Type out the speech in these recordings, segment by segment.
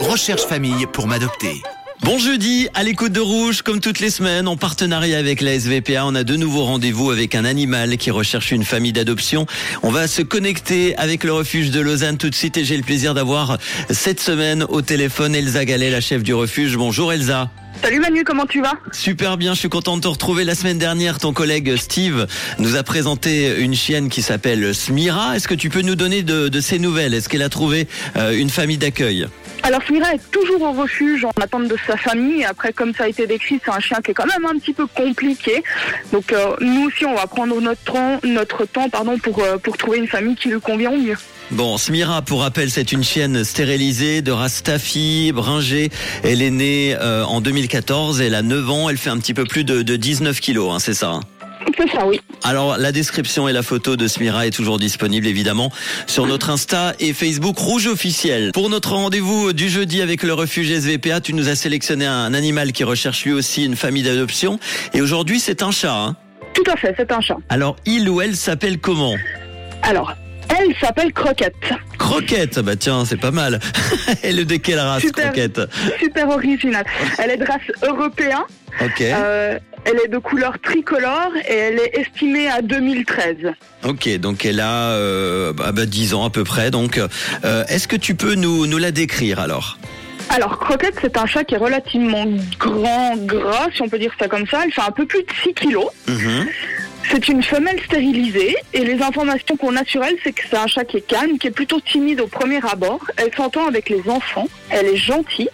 Recherche famille pour m'adopter. Bon jeudi, à l'écoute de Rouge, comme toutes les semaines, en partenariat avec la SVPA, on a de nouveaux rendez-vous avec un animal qui recherche une famille d'adoption. On va se connecter avec le refuge de Lausanne tout de suite et j'ai le plaisir d'avoir cette semaine au téléphone Elsa Gallet, la chef du refuge. Bonjour Elsa. Salut Manu, comment tu vas? Super bien, je suis content de te retrouver. La semaine dernière, ton collègue Steve nous a présenté une chienne qui s'appelle Smira. Est-ce que tu peux nous donner de, de ses nouvelles? Est-ce qu'elle a trouvé euh, une famille d'accueil? Alors Smira est toujours au refuge en attente de sa famille. Après, comme ça a été décrit, c'est un chien qui est quand même un petit peu compliqué. Donc euh, nous aussi, on va prendre notre temps, notre temps pardon, pour, euh, pour trouver une famille qui lui convient au mieux. Bon, Smira, pour rappel, c'est une chienne stérilisée de race Staffy, bringée. Elle est née euh, en 2014, elle a 9 ans, elle fait un petit peu plus de, de 19 kilos, hein, c'est ça hein? C'est ça, oui. Alors, la description et la photo de Smira est toujours disponible, évidemment, sur notre Insta et Facebook Rouge officiel. Pour notre rendez-vous du jeudi avec le refuge SVPA, tu nous as sélectionné un animal qui recherche lui aussi une famille d'adoption. Et aujourd'hui, c'est un chat. Hein Tout à fait, c'est un chat. Alors, il ou elle s'appelle comment? Alors, elle s'appelle Croquette. Croquette, bah tiens, c'est pas mal. Elle est de quelle race, Super. Croquette? Super originale. Elle est de race européen. Ok, Euh, elle est de couleur tricolore et elle est estimée à 2013. ok, donc elle a euh, bah, bah, 10 ans à peu près. Donc, euh, est-ce que tu peux nous, nous la décrire alors? Alors, Croquette, c'est un chat qui est relativement grand, gras, si on peut dire ça comme ça. Elle fait un peu plus de 6 kilos. Mhm. C'est une femelle stérilisée et les informations qu'on a sur elle, c'est que c'est un chat qui est calme, qui est plutôt timide au premier abord. Elle s'entend avec les enfants, elle est gentille.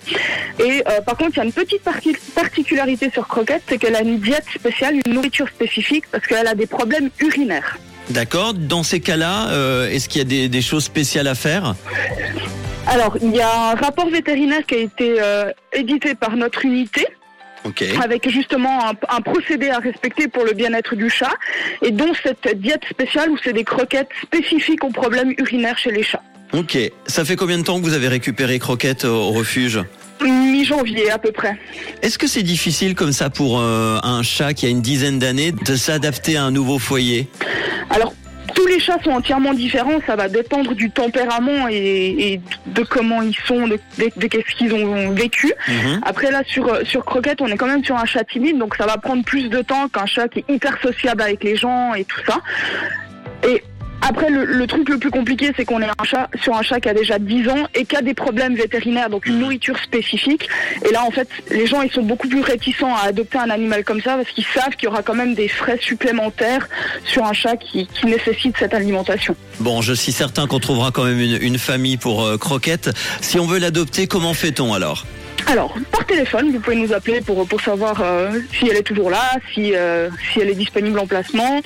Et euh, par contre, il y a une petite parti- particularité sur Croquette, c'est qu'elle a une diète spéciale, une nourriture spécifique, parce qu'elle a des problèmes urinaires. D'accord. Dans ces cas-là, euh, est-ce qu'il y a des, des choses spéciales à faire? Alors, il y a un rapport vétérinaire qui a été euh, édité par notre unité, Avec justement un, un procédé à respecter pour le bien-être du chat, et dont cette diète spéciale où c'est des croquettes spécifiques aux problèmes urinaires chez les chats. Ok. Ça fait combien de temps que vous avez récupéré Croquette au refuge? Mi-janvier à peu près. Est-ce que c'est difficile comme ça pour euh, un chat qui a une dizaine d'années de s'adapter à un nouveau foyer? Alors, les chats sont entièrement différents, ça va dépendre du tempérament et, et de comment ils sont, de, de- de qu'est-ce qu'ils ont vécu. Mhm. Après là, sur, sur Croquette, on est quand même sur un chat timide, donc ça va prendre plus de temps qu'un chat qui est hyper sociable avec les gens et tout ça. Et après, le, le truc le plus compliqué, c'est qu'on est un chat, sur un chat qui a déjà 10 ans et qui a des problèmes vétérinaires, donc une nourriture spécifique. Et là, en fait, les gens, ils sont beaucoup plus réticents à adopter un animal comme ça parce qu'ils savent qu'il y aura quand même des frais supplémentaires sur un chat qui, qui nécessite cette alimentation. Bon, je suis certain qu'on trouvera quand même une, une famille pour euh, Croquette. Si on veut l'adopter, comment fait-on alors? Alors, par téléphone, vous pouvez nous appeler pour, pour savoir euh, si elle est toujours là, si, euh, si elle est disponible en placement.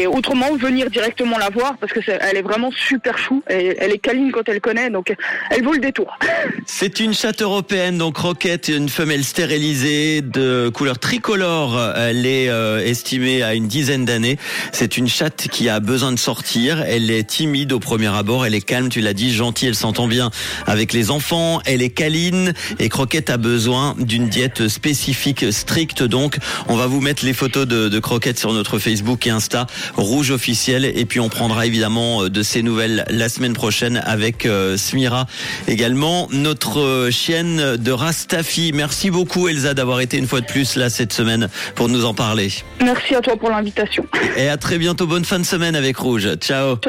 Et autrement, venir directement la voir parce que c'est- elle est vraiment super chou. Elle est câline quand elle connaît, donc elle vaut le détour. C'est une chatte européenne, donc Croquette, une femelle stérilisée de couleur tricolore. Elle est euh, estimée à une dizaine d'années. C'est une chatte qui a besoin de sortir. Elle est timide au premier abord. Elle est calme, tu l'as dit, gentille. Elle s'entend bien avec les enfants. Elle est câline. Et a besoin d'une diète spécifique, stricte. Donc, on va vous mettre les photos de, de Croquette sur notre Facebook et Insta, Rouge officiel. Et puis, on prendra évidemment euh, de ces nouvelles la semaine prochaine avec euh, Smira également, notre euh, chienne de Rastafi. Merci beaucoup Elsa d'avoir été une fois de plus là cette semaine pour nous en parler. Merci à toi pour l'invitation. Et à très bientôt, bonne fin de semaine avec Rouge. Ciao